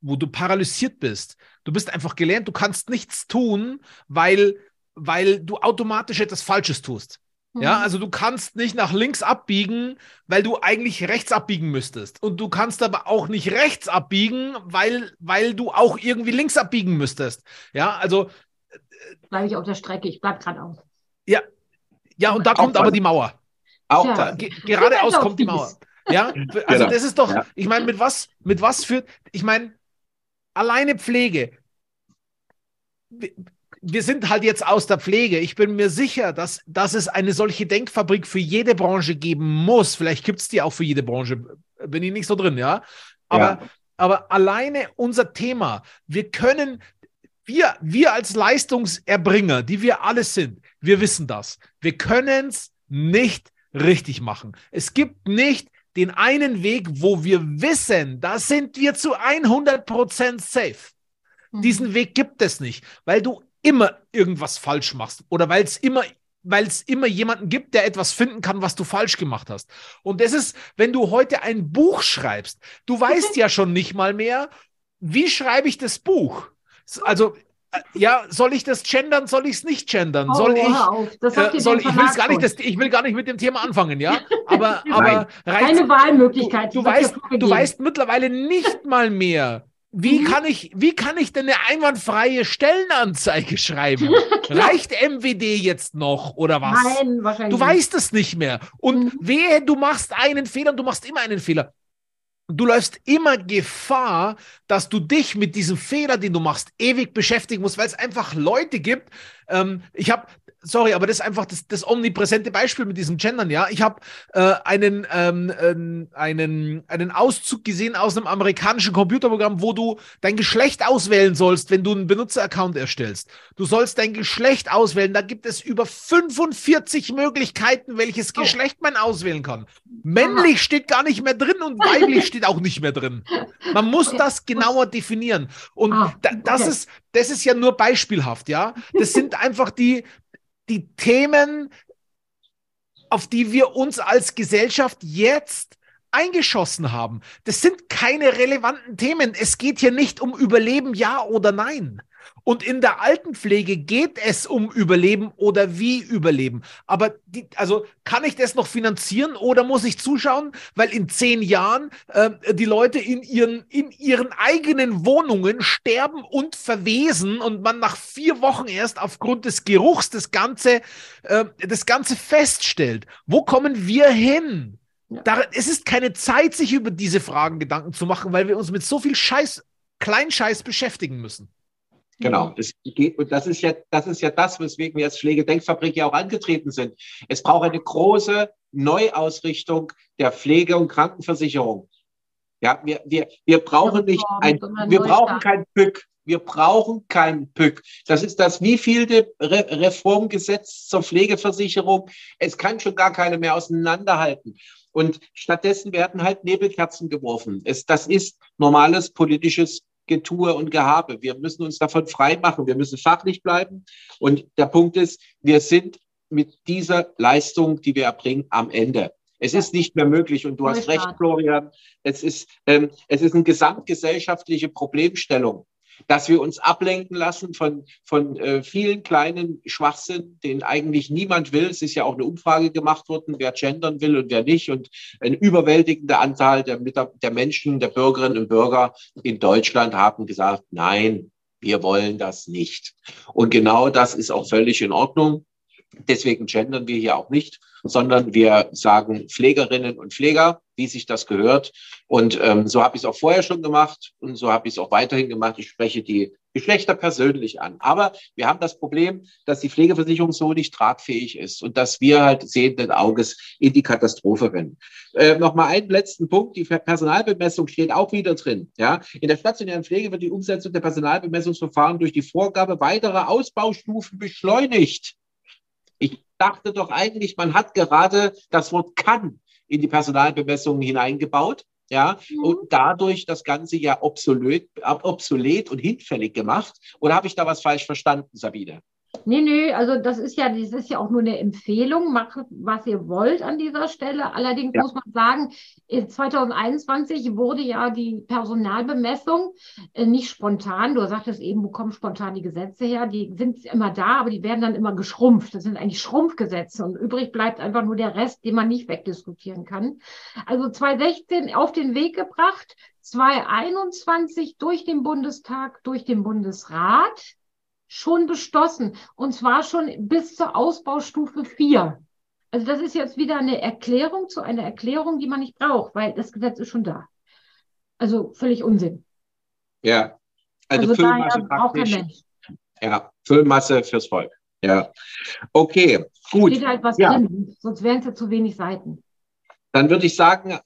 wo du paralysiert bist. Du bist einfach gelernt, du kannst nichts tun, weil, weil du automatisch etwas Falsches tust. Ja, Mhm. also du kannst nicht nach links abbiegen, weil du eigentlich rechts abbiegen müsstest. Und du kannst aber auch nicht rechts abbiegen, weil, weil du auch irgendwie links abbiegen müsstest. Ja, also, Bleibe ich auf der Strecke, ich bleib geradeaus. ja, und da kommt aber die Mauer. Auch da. Ge geradeaus Ja, kommt die. Mauer. Ja, also Genau. das ist doch, Ja. ich meine, mit was, mit was führt, ich meine, alleine Pflege. Wir, sind halt jetzt aus der Pflege. Ich bin mir sicher, dass, dass es eine solche Denkfabrik für jede Branche geben muss. Vielleicht gibt es die auch für jede Branche. Bin ich nicht so drin, ja. Aber, Ja. aber alleine unser Thema, wir können, wir, wir als Leistungserbringer, die wir alle sind, wir wissen das. Wir können es nicht richtig machen. Es gibt nicht den einen Weg, wo wir wissen, da sind wir zu 100% safe. Mhm. Diesen Weg gibt es nicht, weil du immer irgendwas falsch machst oder weil es immer weil es immer jemanden gibt, der etwas finden kann, was du falsch gemacht hast. Und das ist, wenn du heute ein Buch schreibst, du weißt ja schon nicht mal mehr, wie schreibe ich das Buch? Also, äh, ja, soll ich das gendern, soll ich es nicht gendern? Soll Oh, ich. Das sagt äh, soll, ich, will's gar nicht, das, ich will gar nicht mit dem Thema anfangen, ja? Aber, aber Keine Wahlmöglichkeit. Du, weißt, du weißt mittlerweile nicht mal mehr, wie, Mhm. kann ich, wie kann ich denn eine einwandfreie Stellenanzeige schreiben? Reicht MWD jetzt noch oder was? Nein, wahrscheinlich Du weißt es nicht mehr. Und Mhm. wehe, du machst einen Fehler und du machst immer einen Fehler. Du läufst immer Gefahr, dass du dich mit diesem Fehler, den du machst, ewig beschäftigen musst, weil es einfach Leute gibt. Ähm, ich habe, sorry, aber das ist einfach das, das omnipräsente Beispiel mit diesem Gendern, ja. Ich habe äh, einen, ähm, ähm, einen, einen Auszug gesehen aus einem amerikanischen Computerprogramm, wo du dein Geschlecht auswählen sollst, wenn du einen Benutzeraccount erstellst. Du sollst dein Geschlecht auswählen. Da gibt es über 45 Möglichkeiten, welches Oh. Geschlecht man auswählen kann. Männlich steht gar nicht mehr drin und weiblich steht auch nicht mehr drin. Man muss Okay. das genauer definieren. Und Ah, da, das, okay. ist, das ist ja nur beispielhaft, ja. Das sind einfach die, die Themen, auf die wir uns als Gesellschaft jetzt eingeschossen haben. Das sind keine relevanten Themen. Es geht hier nicht um Überleben, ja oder nein. Und in der Altenpflege geht es um Überleben oder wie Überleben. Aber die, also kann ich das noch finanzieren oder muss ich zuschauen, weil in zehn Jahren äh, die Leute in ihren, in ihren eigenen Wohnungen sterben und verwesen und man nach vier Wochen erst aufgrund des Geruchs das Ganze, äh, das Ganze feststellt. Wo kommen wir hin? Ja. Da, es ist keine Zeit, sich über diese Fragen Gedanken zu machen, weil wir uns mit so viel Scheiß, Kleinscheiß beschäftigen müssen. Genau, das geht, und das ist ja, das ist ja das, weswegen wir als Pflegedenkfabrik ja auch angetreten sind. Es braucht eine große Neuausrichtung der Pflege- und Krankenversicherung. Ja, wir, wir, wir brauchen nicht ein, wir brauchen kein PÜC. Wir brauchen kein PÜC. Das ist das wievielte Re Reformgesetz zur Pflegeversicherung. Es kann schon gar keine mehr auseinanderhalten. Und stattdessen werden halt Nebelkerzen geworfen. Es, das ist normales politisches Getue und Gehabe. Wir müssen uns davon frei machen. Wir müssen fachlich bleiben. Und der Punkt ist, wir sind mit dieser Leistung, die wir erbringen, am Ende. Es ist nicht mehr möglich und du hast recht, Florian. Es ist, ähm, es ist eine gesamtgesellschaftliche Problemstellung dass wir uns ablenken lassen von, von äh, vielen kleinen Schwachsinn, den eigentlich niemand will. Es ist ja auch eine Umfrage gemacht worden, wer gendern will und wer nicht. Und ein überwältigender Anteil der, der Menschen, der Bürgerinnen und Bürger in Deutschland haben gesagt, nein, wir wollen das nicht. Und genau das ist auch völlig in Ordnung. Deswegen gendern wir hier auch nicht, sondern wir sagen Pflegerinnen und Pfleger, wie sich das gehört. Und ähm, so habe ich es auch vorher schon gemacht und so habe ich es auch weiterhin gemacht. Ich spreche die Geschlechter persönlich an. Aber wir haben das Problem, dass die Pflegeversicherung so nicht tragfähig ist und dass wir halt sehenden Auges in die Katastrophe rennen. Äh, Nochmal einen letzten Punkt. Die Personalbemessung steht auch wieder drin. Ja? In der stationären Pflege wird die Umsetzung der Personalbemessungsverfahren durch die Vorgabe weiterer Ausbaustufen beschleunigt. Ich dachte doch eigentlich, man hat gerade das Wort kann in die Personalbemessungen hineingebaut. Ja, mhm. und dadurch das Ganze ja obsolet, obsolet und hinfällig gemacht. Oder habe ich da was falsch verstanden, Sabine? Nee, nee, also das ist ja, das ist ja auch nur eine Empfehlung. Macht, was ihr wollt an dieser Stelle. Allerdings ja. muss man sagen, 2021 wurde ja die Personalbemessung äh, nicht spontan. Du sagtest eben, wo kommen spontan die Gesetze her? Die sind immer da, aber die werden dann immer geschrumpft. Das sind eigentlich Schrumpfgesetze und übrig bleibt einfach nur der Rest, den man nicht wegdiskutieren kann. Also 2016 auf den Weg gebracht, 2021 durch den Bundestag, durch den Bundesrat schon beschlossen. Und zwar schon bis zur Ausbaustufe 4. Also das ist jetzt wieder eine Erklärung zu einer Erklärung, die man nicht braucht, weil das Gesetz ist schon da. Also völlig Unsinn. Ja, also, also Füllmasse Mensch. Ja, Füllmasse fürs Volk. Ja, okay, gut. Steht halt was ja. drin, sonst wären es ja zu wenig Seiten. Dann würde ich sagen, äh,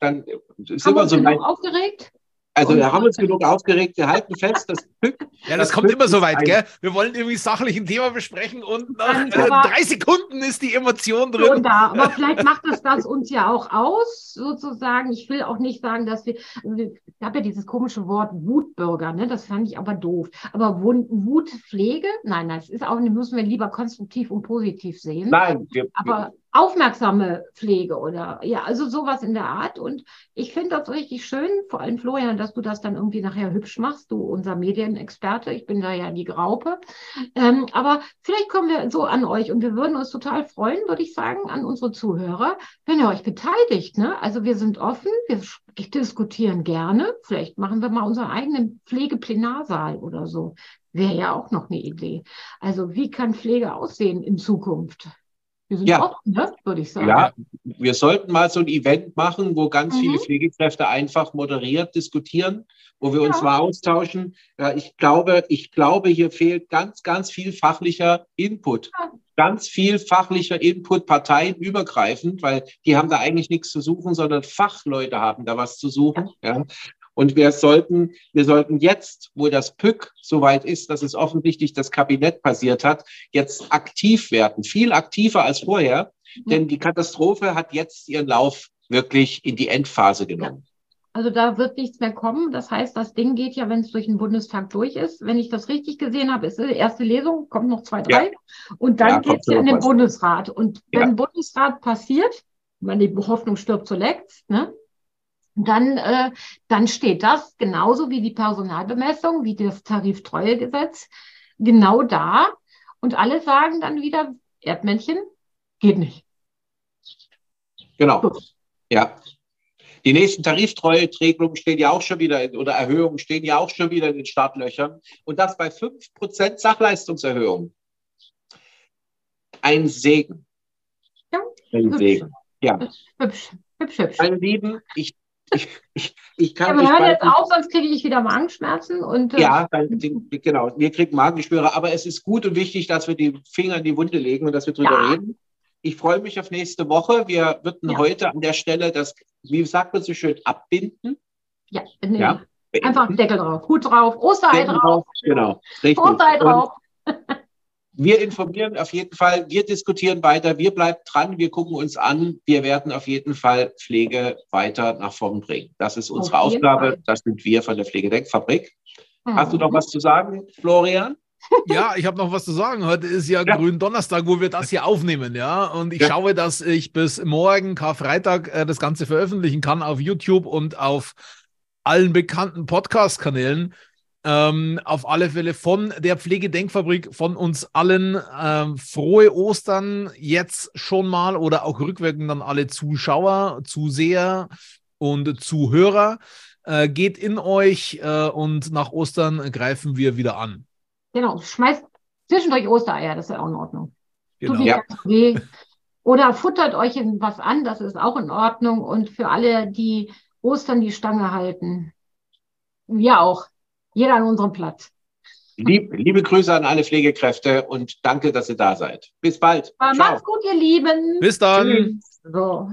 dann sind Haben wir so weit. aufgeregt? Also wir haben uns genug aufgeregt, wir halten fest, dass Ja, das, das kommt immer so weit, gell? Wir wollen irgendwie sachlich ein Thema besprechen und nach äh, drei Sekunden ist die Emotion drin. Da. Aber vielleicht macht es das uns ja auch aus, sozusagen. Ich will auch nicht sagen, dass wir, ich habe ja dieses komische Wort Wutbürger, ne? Das fand ich aber doof. Aber Wutpflege? Nein, das ist auch, müssen wir lieber konstruktiv und positiv sehen. Nein, wir, aber aufmerksame Pflege oder ja, also sowas in der Art. Und ich finde das richtig schön, vor allem Florian, dass du das dann irgendwie nachher hübsch machst, du unser Medienexperte. Ich bin da ja die Graupe. Ähm, aber vielleicht kommen wir so an euch und wir würden uns total freuen, würde ich sagen, an unsere Zuhörer, wenn ihr euch beteiligt. Ne? Also wir sind offen, wir diskutieren gerne. Vielleicht machen wir mal unseren eigenen Pflegeplenarsaal oder so. Wäre ja auch noch eine Idee. Also wie kann Pflege aussehen in Zukunft? Wir sind ja. offen, ne? würde ich sagen. Ja, wir sollten mal so ein Event machen, wo ganz mhm. viele Pflegekräfte einfach moderiert diskutieren, wo wir ja. uns mal austauschen. Ja, ich glaube, ich glaube, hier fehlt ganz, ganz viel fachlicher Input. Ja. Ganz viel fachlicher Input, parteienübergreifend, weil die haben da eigentlich nichts zu suchen, sondern Fachleute haben da was zu suchen. Ja. Und wir sollten, wir sollten jetzt, wo das PÜC soweit ist, dass es offensichtlich das Kabinett passiert hat, jetzt aktiv werden, viel aktiver als vorher, mhm. denn die Katastrophe hat jetzt ihren Lauf wirklich in die Endphase genommen. Also da wird nichts mehr kommen. Das heißt, das Ding geht ja, wenn es durch den Bundestag durch ist. Wenn ich das richtig gesehen habe, ist die erste Lesung, kommt noch zwei, drei. Ja. Und dann ja, geht es ja in den Bundesrat. Und wenn ja. Bundesrat passiert, man die Hoffnung stirbt zuletzt, ne? Dann, äh, dann steht das genauso wie die Personalbemessung, wie das Tariftreuegesetz, genau da. Und alle sagen dann wieder, Erdmännchen, geht nicht. Genau. Ja. Die nächsten Tariftreuetregelungen stehen ja auch schon wieder, in, oder Erhöhungen stehen ja auch schon wieder in den Startlöchern. Und das bei 5% Sachleistungserhöhung. Ein Segen. Ja, Ein hübsch. Segen. Ja. Hübsch, hübsch, hübsch. Meine Lieben, ich, ich, ich, ich Ja, kann wir mich hören jetzt auf, sonst kriege ich wieder Magenschmerzen. Und, äh, Ja, dann, genau. Wir kriegen Magengeschwüre, aber es ist gut und wichtig, dass wir die Finger in die Wunde legen und dass wir drüber Ja. reden. Ich freue mich auf nächste Woche. Wir würden Ja. heute an der Stelle das, wie sagt man so schön, abbinden. ja, nee, Ja. einfach Deckel drauf, Hut drauf, Osterei Deckel drauf. Genau, richtig. Osterei Und drauf. wir informieren auf jeden Fall, wir diskutieren weiter, wir bleiben dran, wir gucken uns an. Wir werden auf jeden Fall Pflege weiter nach vorn bringen. Das ist unsere Aufgabe. Fall. Das sind wir von der Pflegedenkfabrik. Hast du Mhm. noch was zu sagen, Florian? Ja, ich habe noch was zu sagen. Heute ist ja, Ja. Gründonnerstag, wo wir das hier aufnehmen, ja. Und ich Ja. schaue, dass ich bis morgen, Karfreitag, äh, das Ganze veröffentlichen kann auf YouTube und auf allen bekannten Podcast-Kanälen. Ähm, auf alle Fälle von der Pflegedenkfabrik, von uns allen ähm, frohe Ostern jetzt schon mal oder auch rückwirkend an alle Zuschauer, Zuseher und Zuhörer. Äh, geht in euch äh, und nach Ostern greifen wir wieder an. Genau, schmeißt zwischendurch Ostereier, das ist ja auch in Ordnung. Tut Genau. nicht Ja. weh. Oder futtert euch in was an, das ist auch in Ordnung. Und für alle, die Ostern die Stange halten, wir auch. Jeder an unserem Platz. Lieb, liebe Grüße an alle Pflegekräfte und danke, dass ihr da seid. Bis bald. Ciao. macht's gut, ihr Lieben. Bis dann. Tschüss. So.